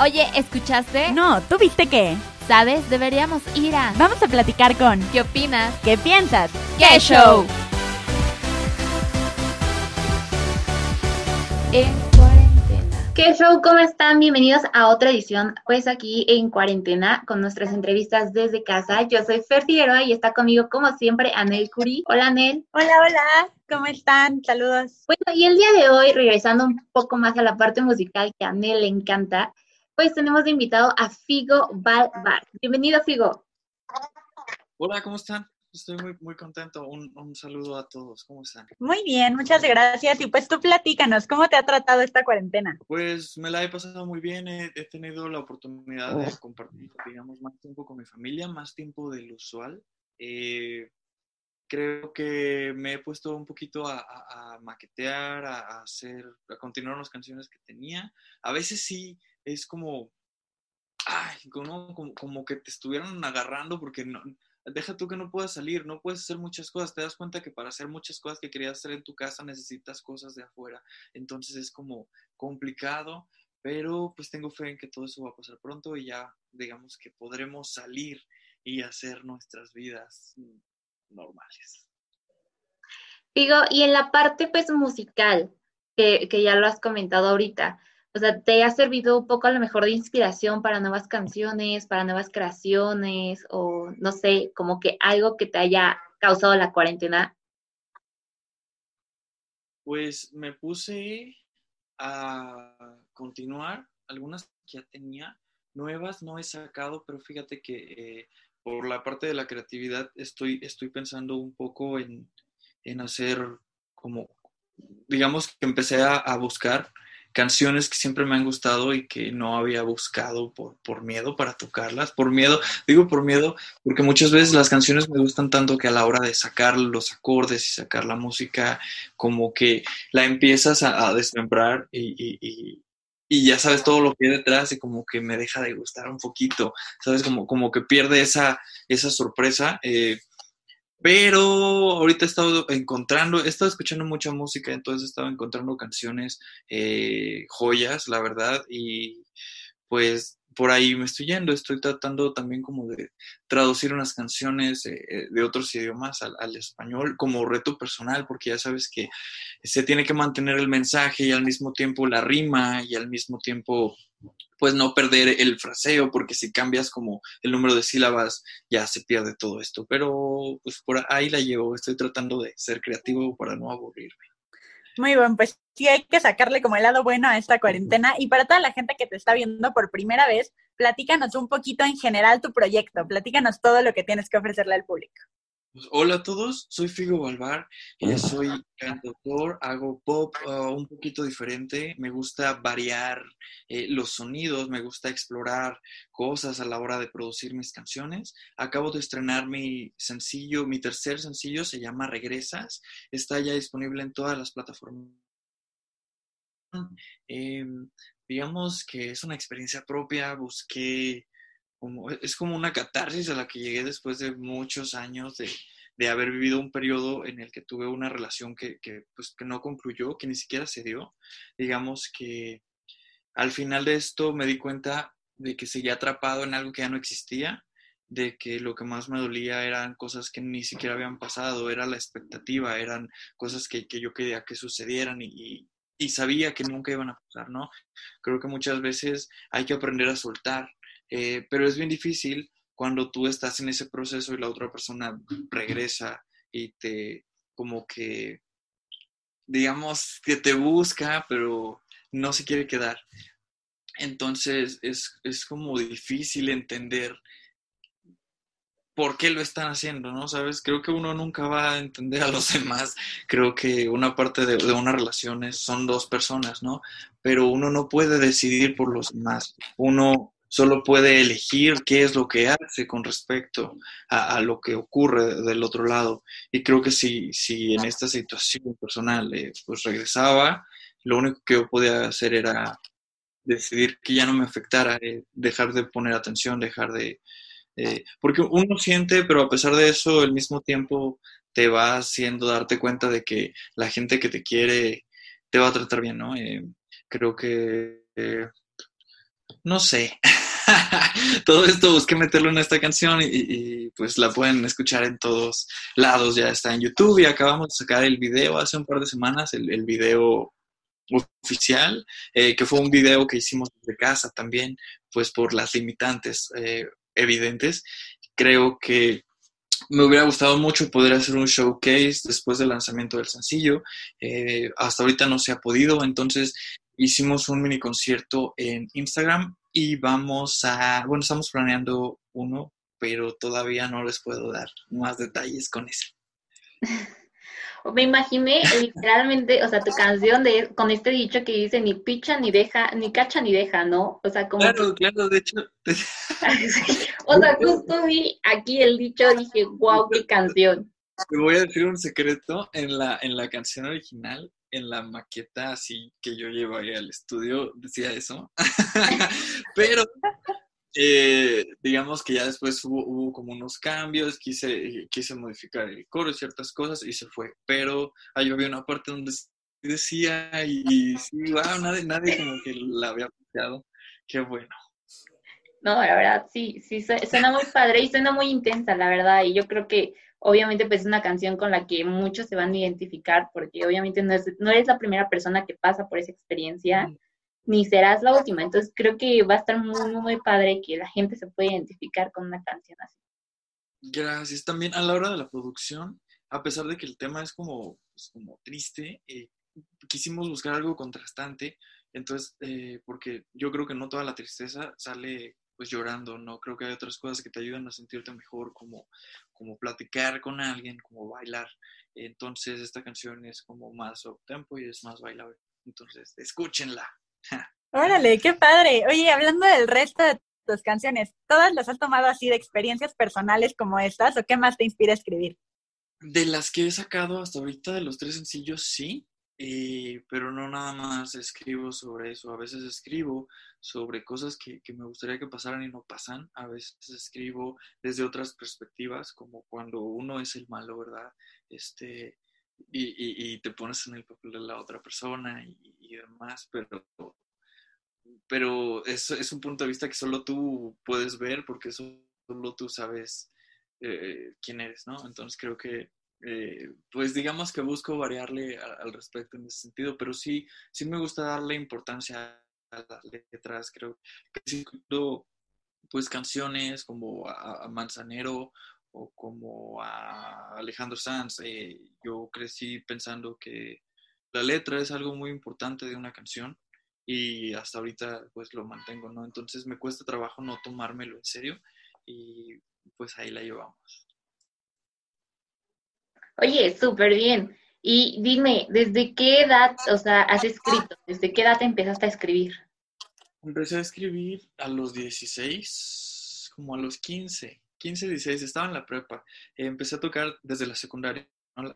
Oye, ¿escuchaste? No, ¿tú viste qué? ¿Sabes? Deberíamos ir a... Vamos a platicar con... ¿Qué opinas? ¿Qué piensas? ¡Qué show! En cuarentena. ¿Qué show? ¿Cómo están? Bienvenidos a otra edición, pues aquí en cuarentena con nuestras entrevistas desde casa. Yo soy Fer Figueroa y está conmigo como siempre Anel Curi. Hola Anel. Hola, hola, ¿cómo están? Saludos. Bueno, y el día de hoy, regresando un poco más a la parte musical que a Anel le encanta, pues tenemos de invitado a Figo Balbar. Bienvenido Figo. Hola, ¿cómo están? Estoy muy, muy contento. Un, un, saludo a todos. ¿Cómo están? Muy bien, muchas gracias. Y pues tú platícanos, ¿cómo te ha tratado esta cuarentena? Pues me la he pasado muy bien. He, he tenido la oportunidad de compartir, digamos, más tiempo con mi familia, más tiempo del usual. Eh, creo que me he puesto un poquito a, a, a maquetear, a, a, hacer, a continuar las canciones que tenía. A veces sí es como, ay, como, como, que te estuvieran agarrando porque no, deja tú que no puedas salir, no puedes hacer muchas cosas, te das cuenta que para hacer muchas cosas que querías hacer en tu casa necesitas cosas de afuera, entonces es como complicado, pero pues tengo fe en que todo eso va a pasar pronto y ya digamos que podremos salir y hacer nuestras vidas normales. Digo, y en la parte pues musical, que, que ya lo has comentado ahorita, o sea, ¿te ha servido un poco a lo mejor de inspiración para nuevas canciones, para nuevas creaciones o no sé, como que algo que te haya causado la cuarentena? Pues me puse a continuar algunas que ya tenía, nuevas no he sacado, pero fíjate que eh, por la parte de la creatividad estoy, estoy pensando un poco en, en hacer como, digamos que empecé a, a buscar canciones que siempre me han gustado y que no había buscado por, por miedo para tocarlas, por miedo, digo por miedo, porque muchas veces las canciones me gustan tanto que a la hora de sacar los acordes y sacar la música, como que la empiezas a, desmembrar y, y, y, y, ya sabes todo lo que hay detrás y como que me deja de gustar un poquito, sabes, como, como que pierde esa, esa sorpresa. Eh, pero ahorita he estado encontrando, he estado escuchando mucha música, entonces he estado encontrando canciones, eh, joyas, la verdad, y pues por ahí me estoy yendo, estoy tratando también como de traducir unas canciones eh, de otros idiomas al, al, español como reto personal, porque ya sabes que se tiene que mantener el mensaje y al mismo tiempo la rima y al mismo tiempo pues no perder el fraseo, porque si cambias como el número de sílabas ya se pierde todo esto. Pero pues por ahí la llevo, estoy tratando de ser creativo para no aburrirme. Muy bien, pues sí hay que sacarle como el lado bueno a esta cuarentena. Y para toda la gente que te está viendo por primera vez, platícanos un poquito en general tu proyecto, platícanos todo lo que tienes que ofrecerle al público. Pues, hola a todos, soy Figo Balbar, eh, soy cantautor, hago pop uh, un poquito diferente, me gusta variar eh, los sonidos, me gusta explorar cosas a la hora de producir mis canciones. Acabo de estrenar mi sencillo, mi tercer sencillo se llama Regresas, está ya disponible en todas las plataformas. Eh, digamos que es una experiencia propia, busqué como, es como una catarsis a la que llegué después de muchos años de, de haber vivido un periodo en el que tuve una relación que, que, pues, que no concluyó, que ni siquiera se dio. Digamos que al final de esto me di cuenta de que seguía atrapado en algo que ya no existía, de que lo que más me dolía eran cosas que ni siquiera habían pasado, era la expectativa, eran cosas que, que yo quería que sucedieran y, y, y sabía que nunca iban a pasar, ¿no? Creo que muchas veces hay que aprender a soltar, eh, pero es bien difícil cuando tú estás en ese proceso y la otra persona regresa y te como que, digamos, que te busca, pero no se quiere quedar. Entonces es, es como difícil entender por qué lo están haciendo, ¿no? Sabes, creo que uno nunca va a entender a los demás. Creo que una parte de, de una relación es, son dos personas, ¿no? Pero uno no puede decidir por los demás. Uno solo puede elegir qué es lo que hace con respecto a, lo que ocurre del otro lado. Y creo que si, si en esta situación personal eh, pues regresaba, lo único que yo podía hacer era decidir que ya no me afectara, eh, dejar de poner atención, dejar de... Eh, porque uno siente, pero a pesar de eso, al mismo tiempo te va haciendo darte cuenta de que la gente que te quiere te va a tratar bien, ¿no? creo que no sé. Todo esto busqué meterlo en esta canción y, pues la pueden escuchar en todos lados. Ya está en YouTube y acabamos de sacar el video hace un par de semanas, el, video oficial, eh, que fue un video que hicimos desde casa también, pues por las limitantes eh, evidentes. Creo que me hubiera gustado mucho poder hacer un showcase después del lanzamiento del sencillo. Eh, hasta ahorita no se ha podido, entonces hicimos un mini concierto en Instagram y vamos a, bueno, estamos planeando uno, pero todavía no les puedo dar más detalles con eso. Me imaginé literalmente, o sea, tu canción de con este dicho que dice ni picha ni deja, ni cacha ni deja, ¿no? O sea, como Claro, claro, de hecho. o sea, justo vi aquí el dicho, dije, wow, qué canción. Te voy a decir un secreto, en la, en la canción original, en la maqueta así que yo llevé al estudio, decía eso. Pero eh, digamos que ya después hubo, como unos cambios, quise, quise modificar el coro y ciertas cosas y se fue. Pero ahí había una parte donde decía y, sí, wow, nadie, nadie como que la había apreciado. Qué bueno. No, la verdad, sí, sí, suena muy padre y suena muy intensa, la verdad. Y yo creo que obviamente pues es una canción con la que muchos se van a identificar porque obviamente no, es, no eres la primera persona que pasa por esa experiencia ni serás la última. Entonces creo que va a estar muy, muy, padre que la gente se pueda identificar con una canción así. Gracias. También a la hora de la producción, a pesar de que el tema es como, pues, como triste, eh, quisimos buscar algo contrastante. Entonces, eh, porque yo creo que no toda la tristeza sale pues llorando, ¿no? Creo que hay otras cosas que te ayudan a sentirte mejor, como, como platicar con alguien, como bailar. Entonces, esta canción es como más up tempo y es más bailable. Entonces, escúchenla. Órale, qué padre. Oye, hablando del resto de tus canciones, ¿todas las has tomado así de experiencias personales como estas o qué más te inspira a escribir? De las que he sacado hasta ahorita, de los tres sencillos, sí, eh, pero no nada más escribo sobre eso. A veces escribo sobre cosas que, que, me gustaría que pasaran y no pasan. A veces escribo desde otras perspectivas, como cuando uno es el malo, ¿verdad? Este, y, y, te pones en el papel de la otra persona y, demás, pero, pero es, es, un punto de vista que solo tú puedes ver porque solo tú sabes eh, quién eres, ¿no? Entonces creo que, eh, pues digamos que busco variarle al respecto en ese sentido, pero sí, sí me gusta darle importancia a las letras, creo que sí, pues canciones como a, a Manzanero o como a Alejandro Sanz, eh, yo crecí pensando que la letra es algo muy importante de una canción y hasta ahorita pues lo mantengo, ¿no? Entonces me cuesta trabajo no tomármelo en serio y pues ahí la llevamos. Oye, súper bien. Y dime, ¿desde qué edad, o sea, has escrito? ¿Desde qué edad empezaste a escribir? Empecé a escribir a los 16, como a los 15. 15, 16, estaba en la prepa. empecé a tocar desde la secundaria,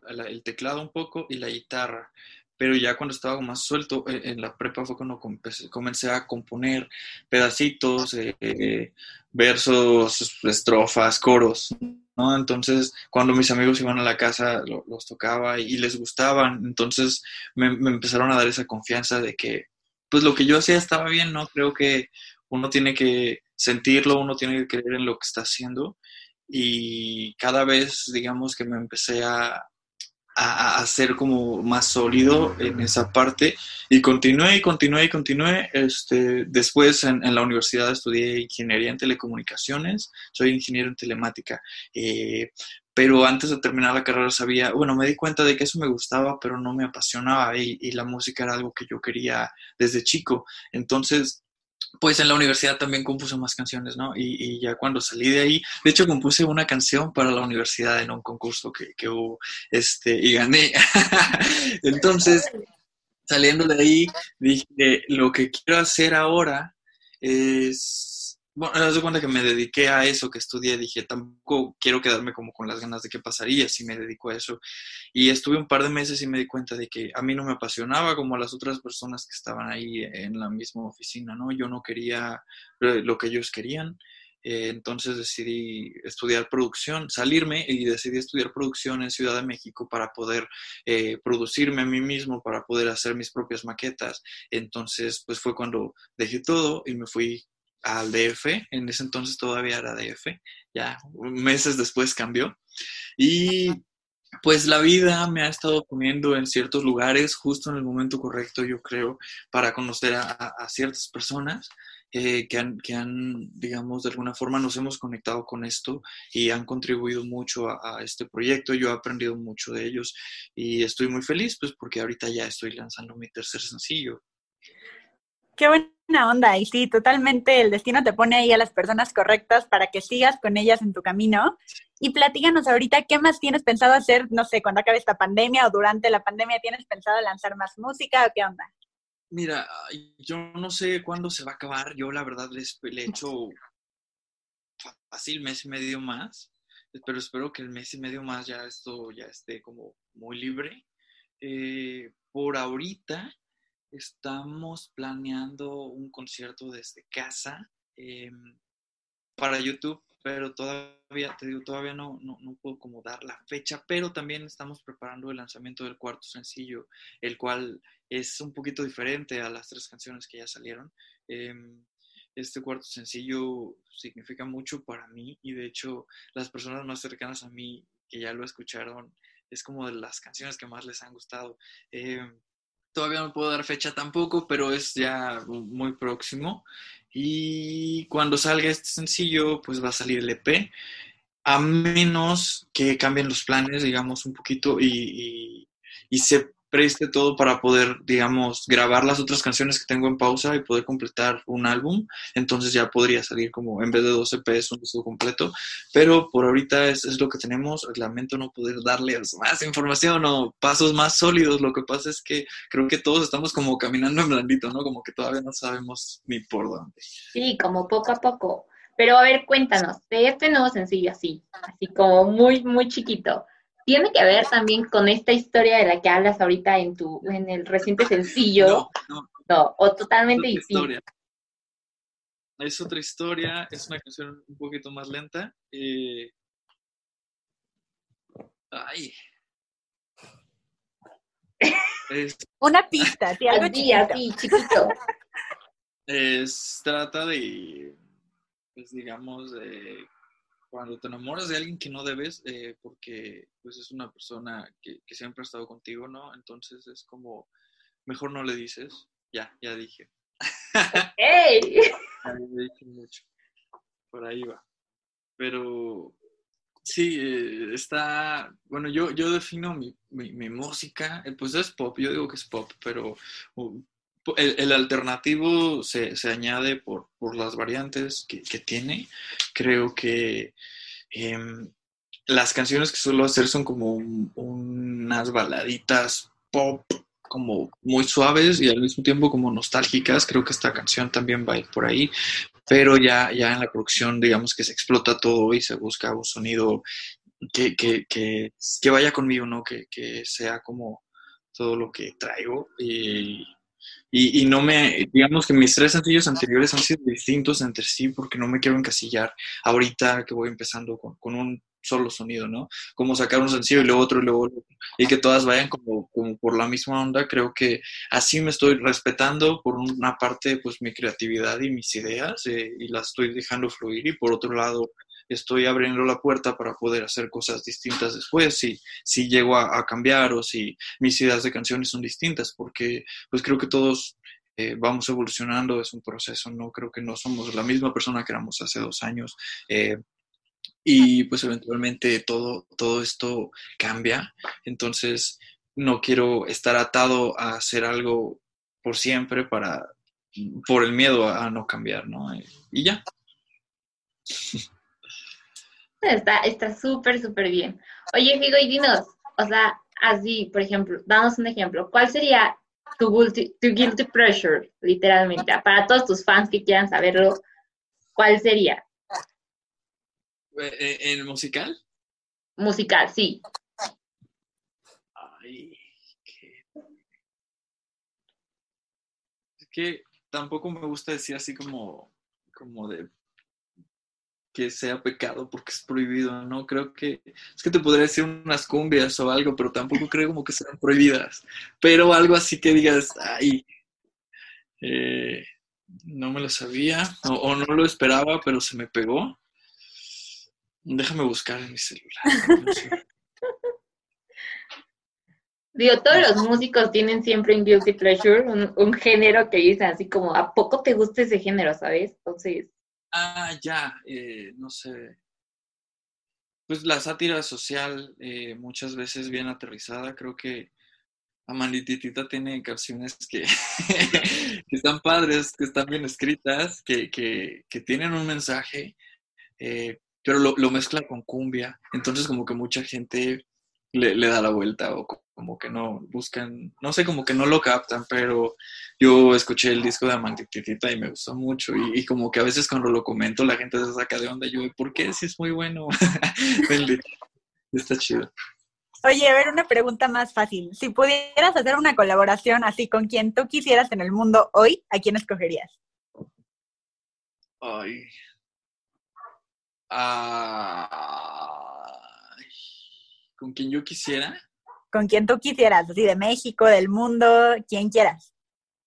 el teclado un poco y la guitarra. Pero ya cuando estaba más suelto eh, en la prepa fue cuando comencé a componer pedacitos, eh, versos, estrofas, coros. ¿No? Entonces, cuando mis amigos iban a la casa, los tocaba y, les gustaban. Entonces, me, me empezaron a dar esa confianza de que, pues lo que yo hacía estaba bien, ¿no? Creo que uno tiene que sentirlo, uno tiene que creer en lo que está haciendo y cada vez, digamos que me empecé a, a, a ser como más sólido en esa parte y continué y continué y continué. Este, después en, la universidad estudié ingeniería en telecomunicaciones, soy ingeniero en telemática. Eh, pero antes de terminar la carrera sabía, bueno, me di cuenta de que eso me gustaba, pero no me apasionaba y la música era algo que yo quería desde chico. Entonces pues en la universidad también compuse más canciones, ¿no? Y, ya cuando salí de ahí, de hecho compuse una canción para la universidad en un concurso que, que hubo, este, y gané. Entonces, saliendo de ahí, dije, lo que quiero hacer ahora es bueno, me doy cuenta que me dediqué a eso que estudié, dije, tampoco quiero quedarme como con las ganas de qué pasaría si me dedico a eso. Y estuve un par de meses y me di cuenta de que a mí no me apasionaba como a las otras personas que estaban ahí en la misma oficina, ¿no? Yo no quería lo que ellos querían. Eh, entonces decidí estudiar producción, salirme y decidí estudiar producción en Ciudad de México para poder eh, producirme a mí mismo, para poder hacer mis propias maquetas. Entonces, pues fue cuando dejé todo y me fui al DF. En ese entonces todavía era DF, ya meses después cambió. Y pues la vida me ha estado poniendo en ciertos lugares justo en el momento correcto, yo creo, para conocer a, ciertas personas eh, que, han, que han, digamos, de alguna forma nos hemos conectado con esto y han contribuido mucho a, a, este proyecto. Yo he aprendido mucho de ellos y estoy muy feliz, pues porque ahorita ya estoy lanzando mi tercer sencillo. Qué buena onda. Y sí, totalmente el destino te pone ahí a las personas correctas para que sigas con ellas en tu camino. Y platíganos ahorita, ¿qué más tienes pensado hacer? No sé, cuando acabe esta pandemia o durante la pandemia, ¿tienes pensado lanzar más música o qué onda? Mira, yo no sé cuándo se va a acabar. Yo la verdad les, le he hecho fácil mes y medio más. Pero espero que el mes y medio más ya esto ya esté como muy libre. Eh, por ahorita estamos planeando un concierto desde casa eh, para YouTube, pero todavía, te digo, todavía no, no, no, puedo como dar la fecha, pero también estamos preparando el lanzamiento del cuarto sencillo, el cual es un poquito diferente a las tres canciones que ya salieron. Eh, este cuarto sencillo significa mucho para mí y de hecho las personas más cercanas a mí que ya lo escucharon es como de las canciones que más les han gustado. Eh, todavía no puedo dar fecha tampoco, pero es ya muy próximo. Y cuando salga este sencillo, pues va a salir el EP, a menos que cambien los planes, digamos, un poquito y, y, y se preste todo para poder, digamos, grabar las otras canciones que tengo en pausa y poder completar un álbum. Entonces ya podría salir como, en vez de 12 EPs, un disco completo. Pero por ahorita es, lo que tenemos. Lamento no poder darles más información o pasos más sólidos. Lo que pasa es que creo que todos estamos como caminando en blandito, ¿no? Como que todavía no sabemos ni por dónde. Sí, como poco a poco. Pero a ver, cuéntanos, de este nuevo sencillo así, así como muy, muy chiquito tiene que ver también con esta historia de la que hablas ahorita en tu en el reciente sencillo. No, no, no o totalmente es distinto. Es otra historia, es una canción un poquito más lenta. Eh... Ay. Es, Una pista, sí, algo Así, chiquito. así, chiquito. es, trata de, pues digamos, de cuando te enamoras de alguien que no debes, eh, porque pues es una persona que, que, siempre ha estado contigo, ¿no? Entonces es como, mejor no le dices, ya, ya dije. ¡Ey! dije mucho, por ahí va. Pero sí, eh, está, bueno, yo, yo defino mi, mi, mi, música, eh, pues es pop, yo digo que es pop, pero uh, el, el, alternativo se, se añade por, por, las variantes que, tiene. Creo que eh, las canciones que suelo hacer son como un, unas baladitas pop como muy suaves y al mismo tiempo como nostálgicas. Creo que esta canción también va a ir por ahí, pero ya, ya en la producción digamos que se explota todo y se busca un sonido que, que, vaya conmigo, ¿no? Que, que sea como todo lo que traigo y, no me, digamos que mis tres sencillos anteriores han sido distintos entre sí porque no me quiero encasillar ahorita que voy empezando con, con un solo sonido, ¿no? Como sacar un sencillo y luego otro y luego otro, y que todas vayan como, como por la misma onda, creo que así me estoy respetando por una parte pues mi creatividad y mis ideas eh, y las estoy dejando fluir y por otro lado estoy abriendo la puerta para poder hacer cosas distintas después, si, si llego a, cambiar o si mis ideas de canciones son distintas, porque pues creo que todos eh, vamos evolucionando, es un proceso, no creo que no somos la misma persona que éramos hace dos años. Eh, y pues eventualmente todo, todo esto cambia, entonces no quiero estar atado a hacer algo por siempre para, por el miedo a no cambiar, ¿no? Y ya. Está súper, súper bien. Oye, Figo, y dinos, o sea, así, por ejemplo, danos un ejemplo. ¿Cuál sería tu guilty, tu guilty pleasure, literalmente? Para todos tus fans que quieran saberlo, ¿cuál sería? ¿En el musical? Musical, sí. Ay, qué... Es que tampoco me gusta decir así como, como de que sea pecado porque es prohibido, ¿no? Creo que es que te podría decir unas cumbias o algo, pero tampoco creo como que sean prohibidas. Pero algo así que digas, ay, eh, no me lo sabía o, o, no lo esperaba, pero se me pegó. Déjame buscar en mi celular. No sé. Digo, todos los músicos tienen siempre un guilty pleasure, un, un, género que dicen así como, ¿a poco te gusta ese género, sabes? Entonces... Ah, ya, eh, no sé. Pues la sátira social eh, muchas veces bien aterrizada, creo que Amandititita tiene canciones que, que, están padres, que están bien escritas, que, que, que tienen un mensaje, eh, pero lo, lo, mezcla con cumbia, entonces como que mucha gente le, le, da la vuelta o como que no buscan, no sé, como que no lo captan, pero yo escuché el disco de Amandititita y me gustó mucho y, y, como que a veces cuando lo comento la gente se saca de onda, yo, ¿por qué? Si es muy bueno, está chido. Oye, a ver, una pregunta más fácil. Si pudieras hacer una colaboración así con quien tú quisieras en el mundo hoy, ¿a quién escogerías? Ay. Ah con quien yo quisiera. Con quien tú quisieras, así de México, del mundo, quien quieras.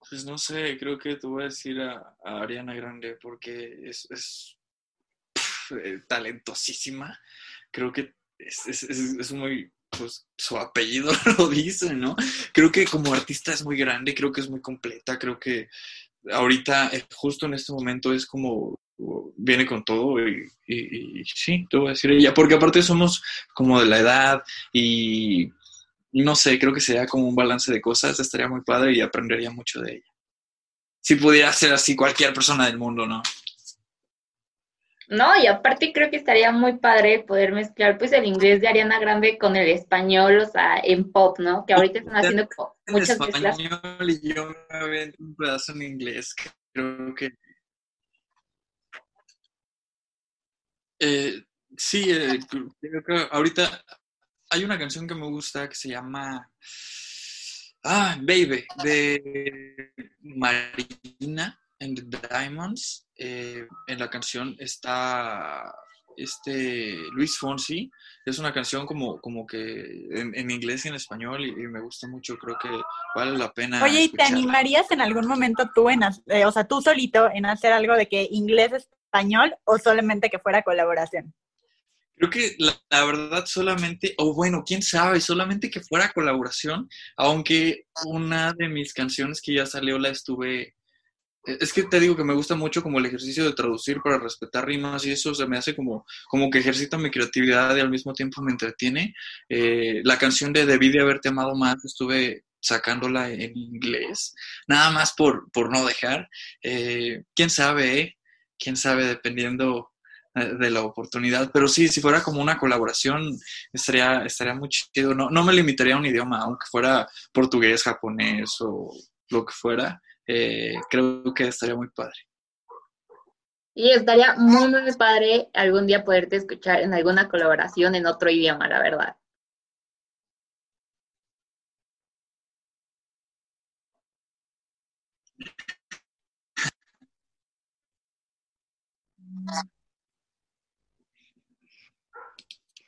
Pues no sé, creo que te voy a decir a, a Ariana Grande porque es, es pff, eh, talentosísima. Creo que es, es, es, muy, pues su apellido lo dice, ¿no? Creo que como artista es muy grande, creo que es muy completa, creo que ahorita, eh, justo en este momento, es como viene con todo y, y, y, sí, te voy a decir ella, porque aparte somos como de la edad y no sé, creo que sería como un balance de cosas, estaría muy padre y aprendería mucho de ella. Si pudiera ser así cualquier persona del mundo, ¿no? No, y aparte creo que estaría muy padre poder mezclar pues el inglés de Ariana Grande con el español, o sea, en pop, ¿no? Que ahorita están haciendo muchas en español mezclas. y yo me un pedazo en inglés, creo que Eh, sí, eh, creo que ahorita hay una canción que me gusta que se llama Ah, Baby, de Marina and the Diamonds. Eh, en la canción está este Luis Fonsi. Es una canción como, como que en, en inglés y en español y, y, me gusta mucho. Creo que vale la pena. Oye, ¿y te animarías en algún momento tú, en, eh, o sea, tú solito, en hacer algo de que inglés español o solamente que fuera colaboración? Creo que la, verdad solamente, o bueno, quién sabe, solamente que fuera colaboración, aunque una de mis canciones que ya salió la estuve, es que te digo que me gusta mucho como el ejercicio de traducir para respetar rimas y eso se me hace como, como que ejercita mi creatividad y al mismo tiempo me entretiene. Eh, la canción de Debí de haberte amado más estuve sacándola en inglés, nada más por, por no dejar. Eh, quién sabe, eh? Quién sabe, dependiendo de la oportunidad. Pero sí, si fuera como una colaboración, estaría, estaría muy chido. No, no me limitaría a un idioma, aunque fuera portugués, japonés o lo que fuera. Eh, creo que estaría muy padre. Y estaría muy, muy padre algún día poderte escuchar en alguna colaboración en otro idioma, la verdad.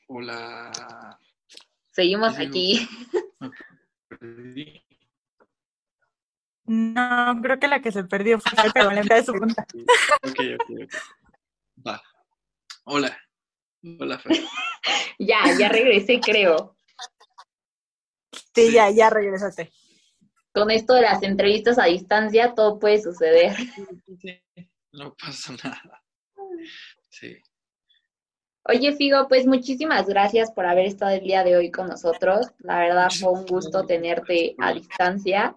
Hola. Seguimos aquí. No, creo que la que se perdió fue pero le de su punta. Ok, ok, ok. Va. Hola. Hola, Fer. ya, ya regresé, creo. Sí, sí, ya, ya regresaste. Con esto de las entrevistas a distancia, todo puede suceder. No pasa nada. Sí. Oye, Figo, pues muchísimas gracias por haber estado el día de hoy con nosotros. La verdad fue un gusto tenerte a distancia.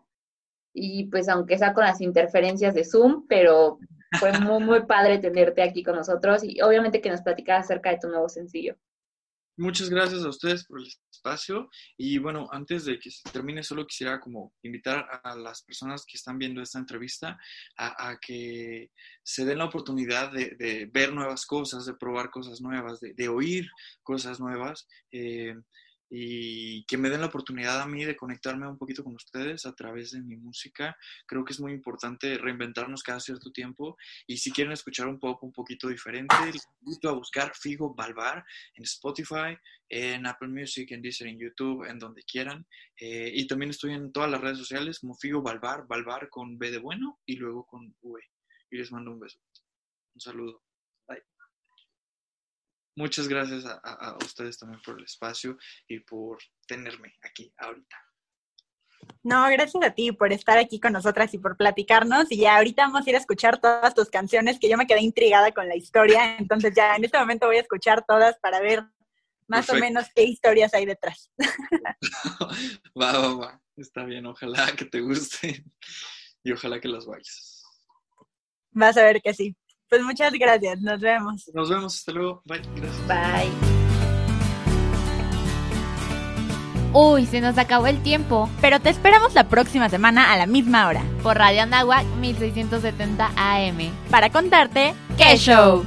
Y pues aunque sea con las interferencias de Zoom, pero fue muy, muy padre tenerte aquí con nosotros y obviamente que nos platicaras acerca de tu nuevo sencillo. Muchas gracias a ustedes por el espacio y bueno, antes de que se termine, solo quisiera como invitar a las personas que están viendo esta entrevista a, que se den la oportunidad de, de, ver nuevas cosas, de probar cosas nuevas, de, de oír cosas nuevas. Eh, y que me den la oportunidad a mí de conectarme un poquito con ustedes a través de mi música. Creo que es muy importante reinventarnos cada cierto tiempo y si quieren escuchar un poco un poquito diferente, les invito a buscar Figo Balbar en Spotify, en Apple Music, en Deezer, en YouTube, en donde quieran. Eh, y también estoy en todas las redes sociales como Figo Balbar, Balbar con B de bueno y luego con V. Y les mando un beso. Un saludo. Muchas gracias a, a, a, ustedes también por el espacio y por tenerme aquí ahorita. No, gracias a ti por estar aquí con nosotras y por platicarnos. Y ya ahorita vamos a ir a escuchar todas tus canciones, que yo me quedé intrigada con la historia. Entonces ya en este momento voy a escuchar todas para ver más Perfecto. o menos qué historias hay detrás. va, va, va. Está bien, ojalá que te guste y ojalá que las vayas. Vas a ver que sí. Pues muchas gracias, nos vemos. Nos vemos, hasta luego. Bye, gracias. Bye. Uy, se nos acabó el tiempo. Pero te esperamos la próxima semana a la misma hora. Por Radio Anáhuac 1670 AM. Para contarte qué show.